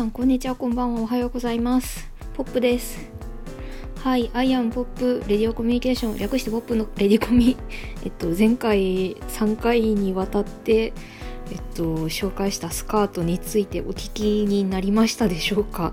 さんこんにちは。こんばんは。おはようございます。ポップです。はいアイアンポップレディオコミュニケーション。略してポップのレディコミ。えっと前回3回にわたってえっと紹介したスカートについてお聞きになりましたでしょうか。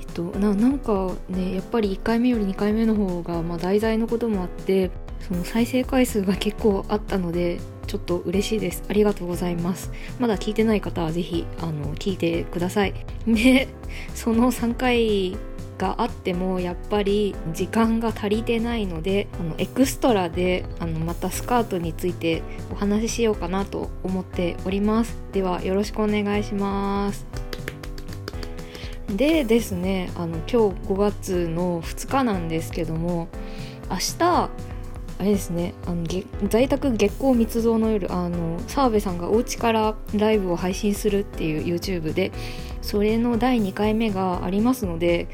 えっとななんかねやっぱり1回目より2回目の方がまあ題材のこともあってその再生回数が結構あったのでちょっと嬉しいです。ありがとうございます。まだ聞いてない方はぜひあの聞いてください。でその3回があってもやっぱり時間が足りてないのであのエクストラであのまたスカートについてお話ししようかなと思っております。ではよろしくお願いします。でですねあの今日5月の2日なんですけども明日あれですね。あの在宅月光密造の夜あの澤部さんがお家からライブを配信するっていう YouTube でそれの第2回目がありますので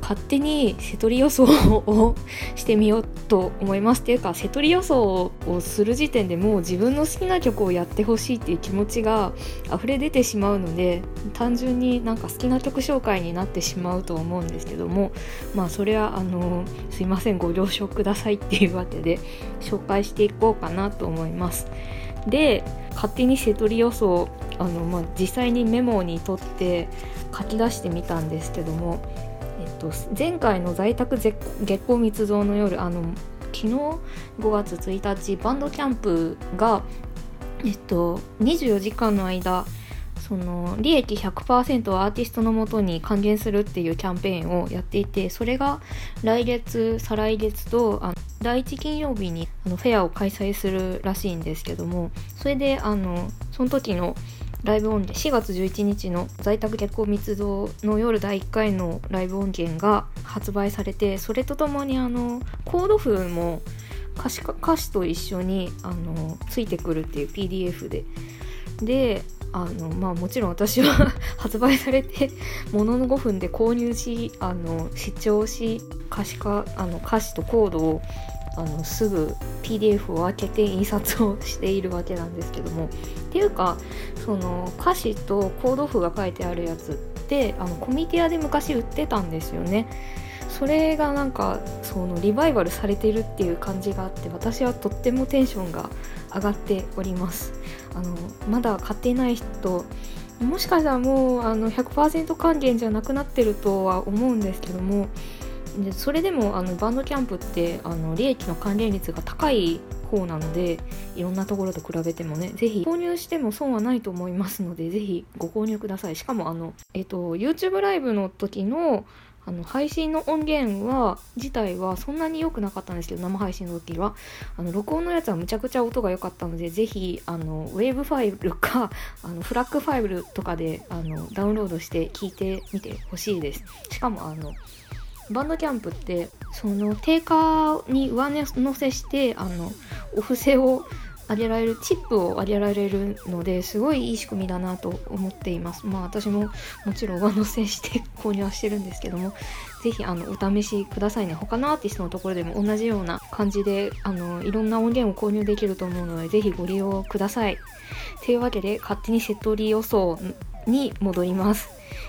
勝手に瀬戸り予想をしてみようと思いますっていうか瀬戸り予想をする時点でもう自分の好きな曲をやってほしいっていう気持ちが溢れ出てしまうので単純になんか好きな曲紹介になってしまうと思うんですけどもまあそれはあのすいませんご了承くださいっていうわけで紹介していこうかなと思います。で勝手に瀬戸り予想あの、まあ、実際にメモに取って書き出してみたんですけどもと、前回の在宅月光密造の夜あの昨日5月1日バンドキャンプが、えっと、24時間の間その利益100%をアーティストのもとに還元するっていうキャンペーンをやっていてそれが来月再来月とあ第1金曜日にあのフェアを開催するらしいんですけどもそれであのその時のライブ音源4月11日の在宅結婚密造の夜第1回のライブ音源が発売されてそれとともにあのコード譜も歌詞歌詞と一緒にあのついてくるっていう PDF で。であのまあもちろん私は 発売されてものの5分で購入しあの視聴し可視化あの歌詞とコードをあのすぐ PDF を開けて印刷をしているわけなんですけどもっていうかその歌詞とコード譜が書いてあるやつってあのコミティアで昔売ってたんですよね。それがなんかそのリバイバルされてるっていう感じがあって私はとってもテンションが上がっております。あのまだ買っていない人もしかしたらもうあの100%還元じゃなくなってるとは思うんですけどもでそれでもあのバンドキャンプってあの利益の還元率が高い方なのでいろんなところと比べてもねぜひ購入しても損はないと思いますのでぜひご購入ください。しかもあのえっと YouTube ライブの時のあの配信の音源は自体はそんなに良くなかったんですけど生配信の時は。あの録音のやつはむちゃくちゃ音が良かったのでぜひあのウェーブファイルかあのフラッグファイルとかであのダウンロードして聞いてみてほしいです。しかもあのバンドキャンプってその定価に上乗せしてあのお布施を上げられるチップを上げられるのですごいいい仕組みだなと思っています。まあ私ももちろん上乗せして 購入はしてるんですけども是非あのお試しくださいね。他のアーティストのところでも同じような感じであのいろんな音源を購入できると思うので是非ご利用ください。というわけで勝手にセットリ予想に戻ります。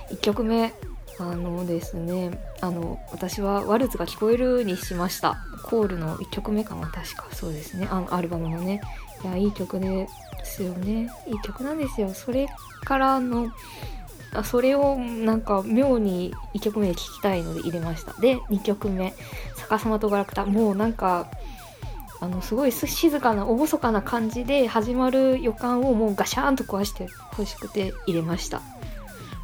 1曲目。あのですねあの私は「ワルツが聞こえる」にしました。コールの1曲目かな確か。そうですね。あのアルバムのね。いやいい曲ですよね。いい曲なんですよ。それからのあそれをなんか妙に1曲目で聴きたいので入れました。で2曲目「逆さまとガラクタ」もうなんかあのすごい静かな厳かな感じで始まる予感をもうガシャーンと壊してほしくて入れました。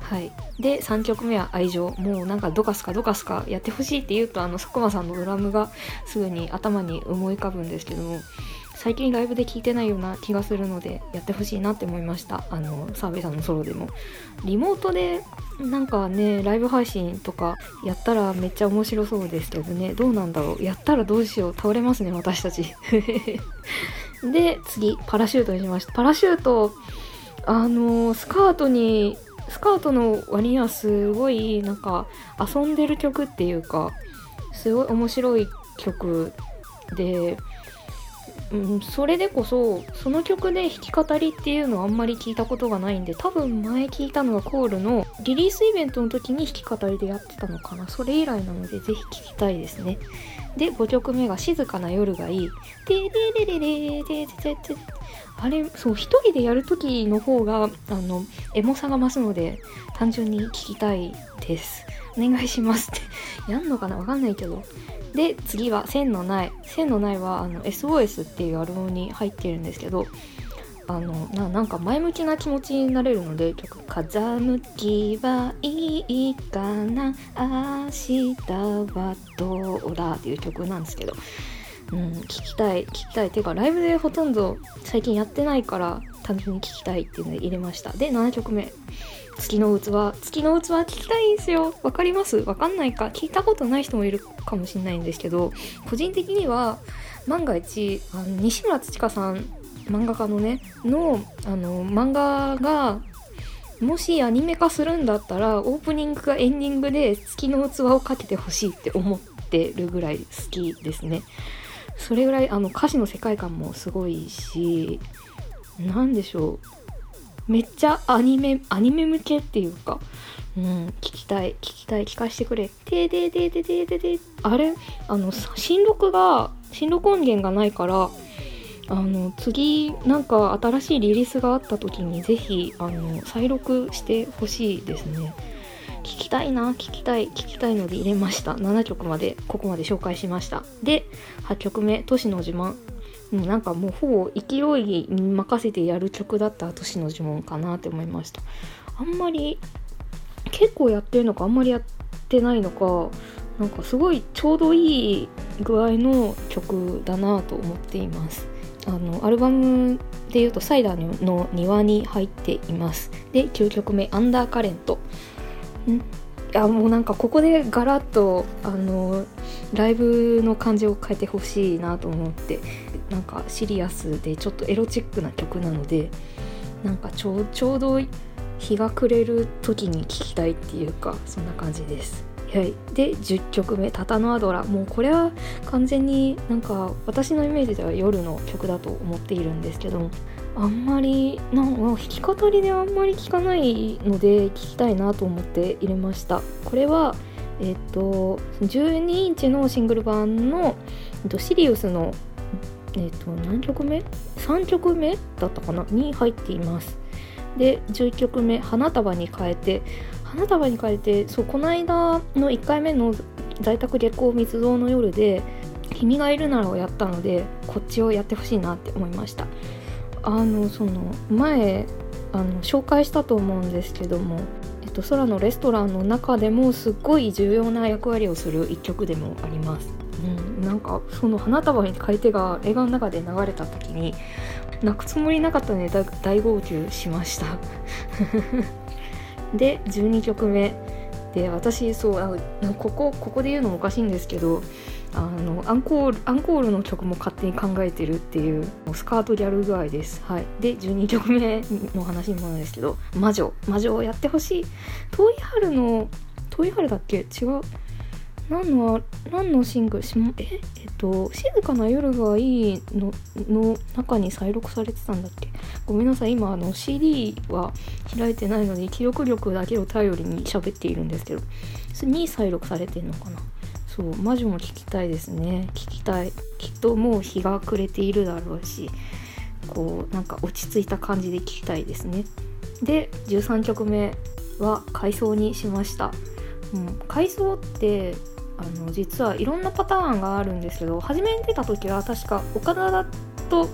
はい、で3曲目は愛情。もうなんかドカスカドカスカやってほしいって言うとあの佐久間さんのドラムがすぐに頭に思い浮かぶんですけども最近ライブで聴いてないような気がするのでやってほしいなって思いました。あの澤部さんのソロでも。リモートでなんかねライブ配信とかやったらめっちゃ面白そうですけどね。どうなんだろう。やったらどうしよう。倒れますね私たち。で次パラシュートにしました。パラシュートあのスカートにスカートの割にはすごいなんか遊んでる曲っていうかすごい面白い曲でうん、それでこそその曲で弾き語りっていうのはあんまり聞いたことがないんで多分前聞いたのはコールのリリースイベントの時に弾き語りでやってたのかな。それ以来なのでぜひ聴きたいですね。で5曲目が「静かな夜がいい」ででででででででであれそう一人でやる時の方があのエモさが増すので単純に聞きたいです。お願いしますって。やんのかな？わかんないけど。で次は「線のない」「線のないは」あの SOS っていうアルバムに入ってるんですけどあのななんか前向きな気持ちになれるので曲「風向きはいいかな。明日はどうだ」っていう曲なんですけど、うん、聞きたい聞きたい。ていうかライブでほとんど最近やってないから単純に聞きたいっていうので入れました。で7曲目。月の器。月の器聞きたいんですよ。わかります？わかんないか？聞いたことない人もいるかもしれないんですけど個人的には万が一あの西村土香さん漫画家のねのあの漫画がもしアニメ化するんだったらオープニングかエンディングで月の器をかけてほしいって思ってるぐらい好きですね。それぐらいあの歌詞の世界観もすごいし何でしょう。めっちゃアニメ、アニメ向けっていうか、うん、聞きたい、聞きたい、聞かせてくれ。てでででででであれ？あの、新録が、新録音源がないから、あの、次、なんか新しいリリースがあった時に、ぜひ、あの、再録してほしいですね。聞きたいな、聞きたい、聞きたいので入れました。7曲まで、ここまで紹介しました。で、8曲目、都市の自慢。もうなんかもうほぼ勢いに任せてやる曲だった都市の呪文かなって思いましたあんまり結構やってるのかあんまりやってないのかなんかすごいちょうどいい具合の曲だなと思っていますあのアルバムでいうとサイダーの庭に入っています。で9曲目「アンダーカレント」ん？やもうなんかここでガラッとあのライブの感じを変えてほしいなと思ってなんかシリアスでちょっとエロチックな曲なのでなんかちょちょうど日が暮れる時に聴きたいっていうかそんな感じです。はい、で10曲目「タタノアドラ」もうこれは完全になんか私のイメージでは夜の曲だと思っているんですけどあんまりなんか弾き語りであんまり聞かないので聞きたいなと思って入れました。これはえっと12インチのシングル版の、えっと、シリウスのえっと何曲目 ?3 曲目だったかな？に入っています。で11曲目「花束に変えて」花束に変えてそうこの間の1回目の在宅月光密造の夜で「君がいるなら」をやったのでこっちをやってほしいなって思いましたあのその前あの紹介したと思うんですけども、えっと、空のレストランの中でもすっごい重要な役割をする一曲でもあります。うん、なんかその花束に変えてが映画の中で流れた時に泣くつもりなかったので大号泣しました。で12曲目。で私そうあのここここで言うのもおかしいんですけどあのアンコールアンコールの曲も勝手に考えてるっていうスカートギャル具合です。はい、で12曲目の話にもなんですけど「魔女」「魔女」をやってほしい。遠い春の遠い春だっけ？違う。何の何のシングルええっと「静かな夜がいいの」の中に再録されてたんだっけ？ごめんなさい今あの CD は開いてないので記憶力だけを頼りに喋っているんですけどそれに再録されてんのかな？そう魔女も聞きたいですね。聞きたい。きっともう日が暮れているだろうしこうなんか落ち着いた感じで聞きたいですね。で13曲目は回想にしました、うん、回想ってあの実はいろんなパターンがあるんですけど初めに出た時は確か岡田と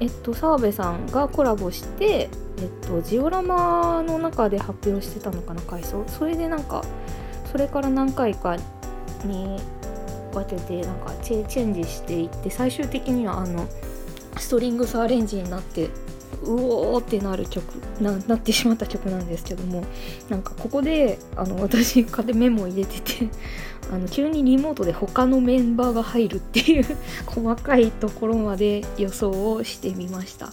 えっと澤部さんがコラボしてえっとジオラマの中で発表してたのかな回想。それでなんかそれから何回かに分けてなんかチェンジしていって最終的にはあのストリングスアレンジになってうおーってなる曲ななってしまった曲なんですけどもなんかここであの私でメモ入れてて あの急にリモートで他のメンバーが入るっていう細かいところまで予想をしてみました。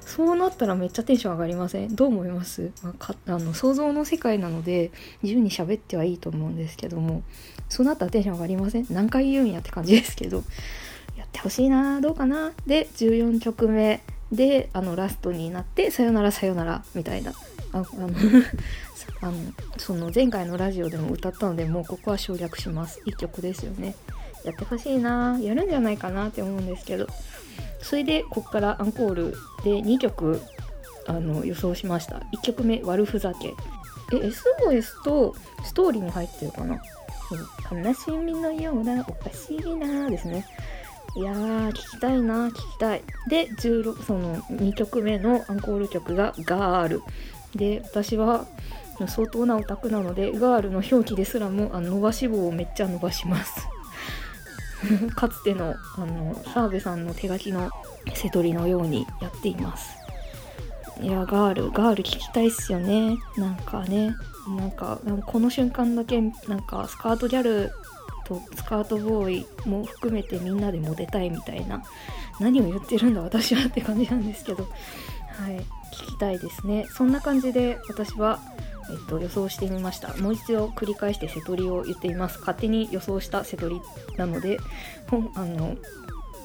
そうなったらめっちゃテンション上がりません？どう思います、まあ、あの想像の世界なので自由に喋ってはいいと思うんですけども。そうなったらテンション上がりません？何回言うんやって感じですけど。やってほしいなどうかな？で14曲目であのラストになって「さよならさよなら」みたいな。ああのあのその前回のラジオでも歌ったのでもうここは省略します。1曲ですよね。やってほしいな。やるんじゃないかなって思うんですけど。それでこっからアンコールで2曲あの予想しました。1曲目「悪ふざけ」え SOS とストーリーに入ってるかな？悲しみのようなおかしいなですね。いやー聞きたいな聞きたい。で16その2曲目のアンコール曲が「ガール」で私は相当なオタクなのでガールの表記ですらもあの伸ばし棒をめっちゃ伸ばします。かつてのあの澤部さんの手書きの瀬取りのようにやっています。いやガールガール聞きたいっすよね。なんかねなんかこの瞬間だけなんかスカートギャルとスカートボーイも含めてみんなでモテたいみたいな何を言ってるんだ私はって感じなんですけど。はい聞きたいですね。そんな感じで私はえっと、予想してみました。もう一度繰り返して瀬戸りを言っています。勝手に予想した瀬戸りなのであの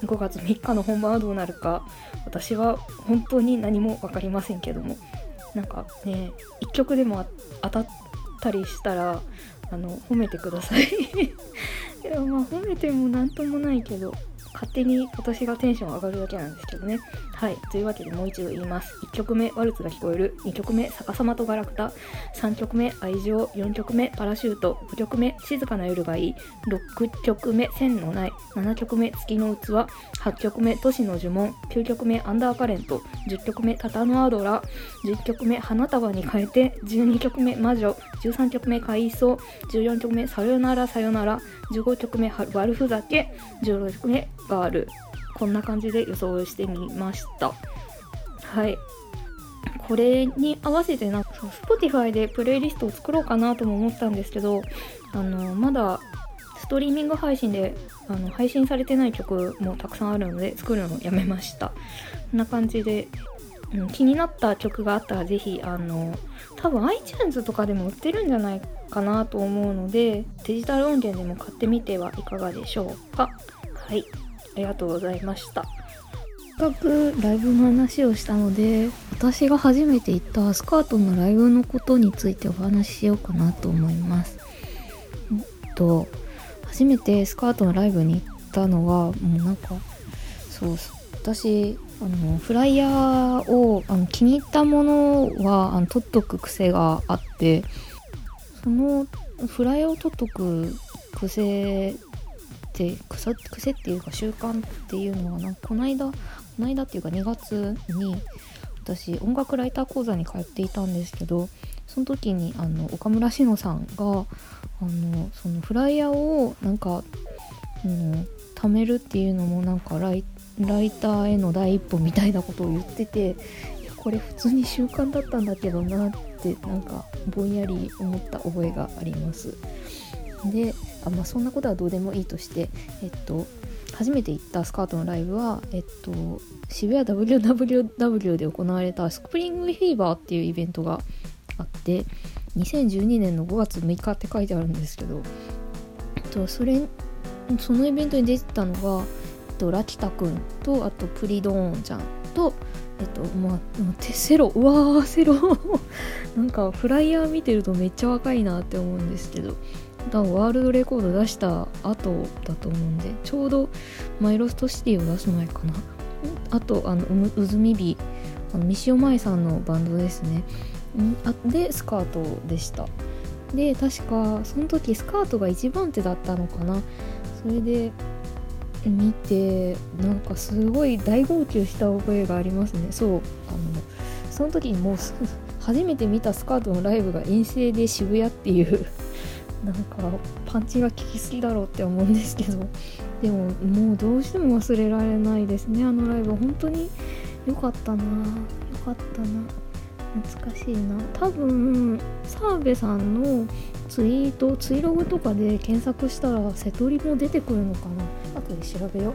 5月3日の本番はどうなるか私は本当に何も分かりませんけども。なんかね1曲でも当たったりしたらあの褒めてください。いやまあ褒めても何ともないけど勝手に私がテンション上がるだけなんですけどね。はい。というわけでもう一度言います。1曲目、ワルツが聞こえる。2曲目、逆さまとガラクタ。3曲目、愛情。4曲目、パラシュート。5曲目、静かな夜がいい。6曲目、線のない。7曲目、月の器。8曲目、都市の呪文。9曲目、アンダーカレント。10曲目、タタノアドラ。10曲目、花束に変えて。12曲目、魔女。13曲目、海藻。14曲目、さよならさよなら。15曲目、悪ふざけ。16曲目、があるこんな感じで予想してみました。はい。これに合わせてなんか Spotify でプレイリストを作ろうかなとも思ったんですけどあのまだストリーミング配信であの配信されてない曲もたくさんあるので作るのをやめました。こんな感じで、うん、気になった曲があったらぜひあの多分 iTunes とかでも売ってるんじゃないかなと思うのでデジタル音源でも買ってみてはいかがでしょうか。はい。ありがとうございました。せっかくライブの話をしたので私が初めて行ったスカートのライブのことについてお話ししようかなと思います。えっと初めてスカートのライブに行ったのはもうなんかそう私あのフライヤーをあの気に入ったものはあの取っとく癖があってそのフライヤーを取っとく癖って癖っていうか習慣っていうのはなんかこの間この間っていうか2月に私音楽ライター講座に通っていたんですけどその時にあの岡村志乃さんがあのそのフライヤーをなんか、うん、貯めるっていうのもなんかライライターへの第一歩みたいなことを言ってていやこれ普通に習慣だったんだけどなってなんかぼんやり思った覚えがあります。であ、まあ、そんなことはどうでもいいとして、えっと、初めて行ったスカートのライブは、えっと、渋谷 WWW で行われたスプリングフィーバーっていうイベントがあって2012年の5月6日って書いてあるんですけど、えっと、それそのイベントに出てたのが、えっと、ラキタくんとあとプリドーンちゃんとえっとまあテセロうわーセロ。なんかフライヤー見てるとめっちゃ若いなって思うんですけど多分ワールドレコード出した後だと思うんでちょうどマイロストシティを出す前かな。あとあのうずみびあの三塩舞さんのバンドですね。あでスカートでした。で確かその時スカートが一番手だったのかな。それで見てなんかすごい大号泣した覚えがありますね。そうあのその時にもう初めて見たスカートのライブが遠征で渋谷っていうなんかパンチが効きすぎだろうって思うんですけど。でももうどうしても忘れられないですねあのライブ。本当に良かったな。良かったな。懐かしいな。多分澤部さんのツイートツイログとかで検索したら瀬戸りも出てくるのかな。後で調べよう。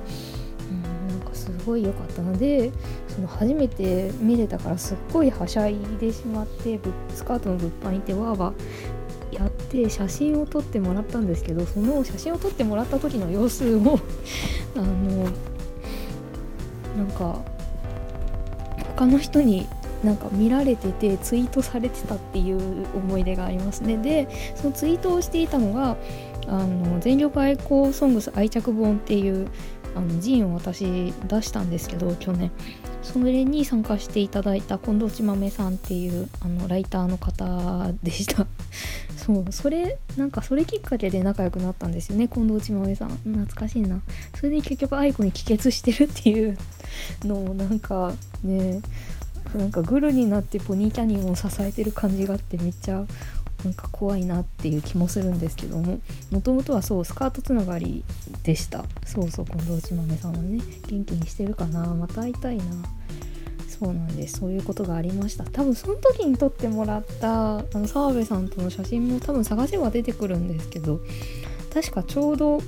うんなんかすごい良かったのでその初めて見れたからすっごいはしゃいでしまってスカートの物販行ってわーわーやって写真を撮ってもらったんですけどその写真を撮ってもらった時の様子を あのなんか他の人になんか見られててツイートされてたっていう思い出がありますね。でそのツイートをしていたのがあの全力愛好ソングス愛着本っていうあのジンを私出したんですけど去年。それに参加していただいた近藤ちまめさんっていうあのライターの方でした。そうそれなんかそれきっかけで仲良くなったんですよね。近藤ちまめさん。懐かしいな。それで結局愛子に帰結してるっていうのをなんかねなんかグルになってポニーキャニオンを支えてる感じがあってめっちゃなんか怖いなっていう気もするんですけども。もともとはそうスカートつながりでした。そうそう近藤ちまめさんはね。元気にしてるかな。また会いたいな。そうなんです。そういうことがありました。多分その時に撮ってもらったあの澤部さんとの写真も多分探せば出てくるんですけど確かちょうど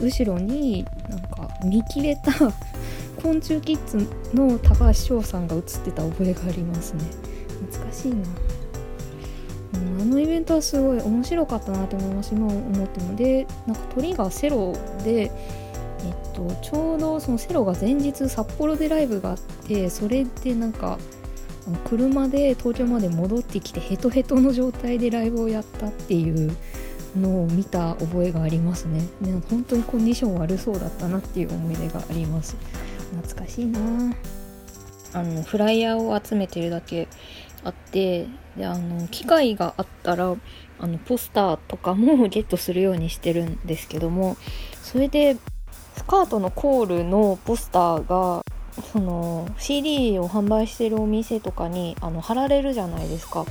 後ろになんか見切れた 昆虫キッズの高橋翔さんが写ってた覚えがありますね。懐かしいな、うん、あのイベントはすごい面白かったなと思います。今思っても。でなんか鳥がセロでえっと、ちょうどそのセロが前日札幌でライブがあってそれでなんか車で東京まで戻ってきてヘトヘトの状態でライブをやったっていうのを見た覚えがありますね。ね本当にコンディション悪そうだったなっていう思い出があります。懐かしいな。あのフライヤーを集めてるだけあってであの機会があったらあのポスターとかもゲットするようにしてるんですけどもそれでスカートのコールのポスターがその CD を販売してるお店とかにあの貼られるじゃないですか。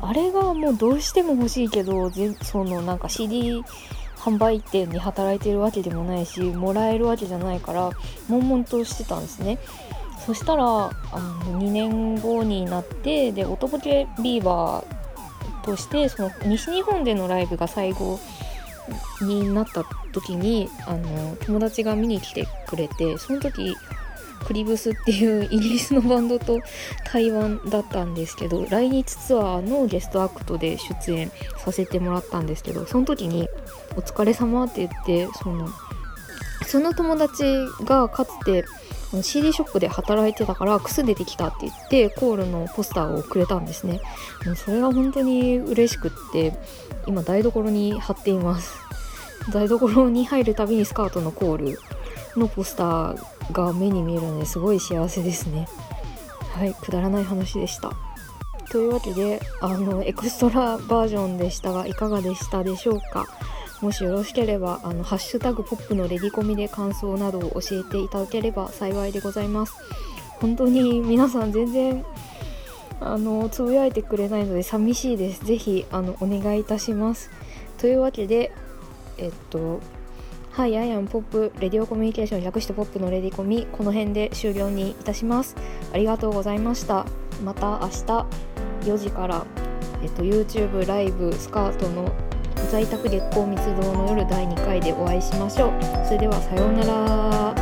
あれがもうどうしても欲しいけどそのなんか CD 販売店に働いてるわけでもないしもらえるわけじゃないから悶々としてたんですね。そしたらあの2年後になってで音ボケビーバーとしてその西日本でのライブが最後になった時にあの友達が見に来てくれてその時クリブスっていうイギリスのバンドと台湾だったんですけど来日ツアーのゲストアクトで出演させてもらったんですけどその時に「お疲れ様って言ってそのその友達がかつて CD ショップで働いてたからクス出てきたって言ってコールのポスターをくれたんですね。それが本当に嬉しくって今台所に貼っています。台所に入るたびにスカートのコールのポスターが目に見えるのですごい幸せですね。はいくだらない話でした。というわけであのエクストラバージョンでしたがいかがでしたでしょうか？もしよろしければあのハッシュタグポップのレディコミで感想などを教えていただければ幸いでございます本当に皆さん全然あのつぶやいてくれないので寂しいですぜひあのお願いいたしますというわけでえっとはい、アイアンポップ、レディオコミュニケーション略してポップのレディコミ、この辺で終了にいたします。ありがとうございました。また明日4時から、えっと、YouTube ライブスカートの在宅月光密度の夜第2回でお会いしましょう。それではさようなら。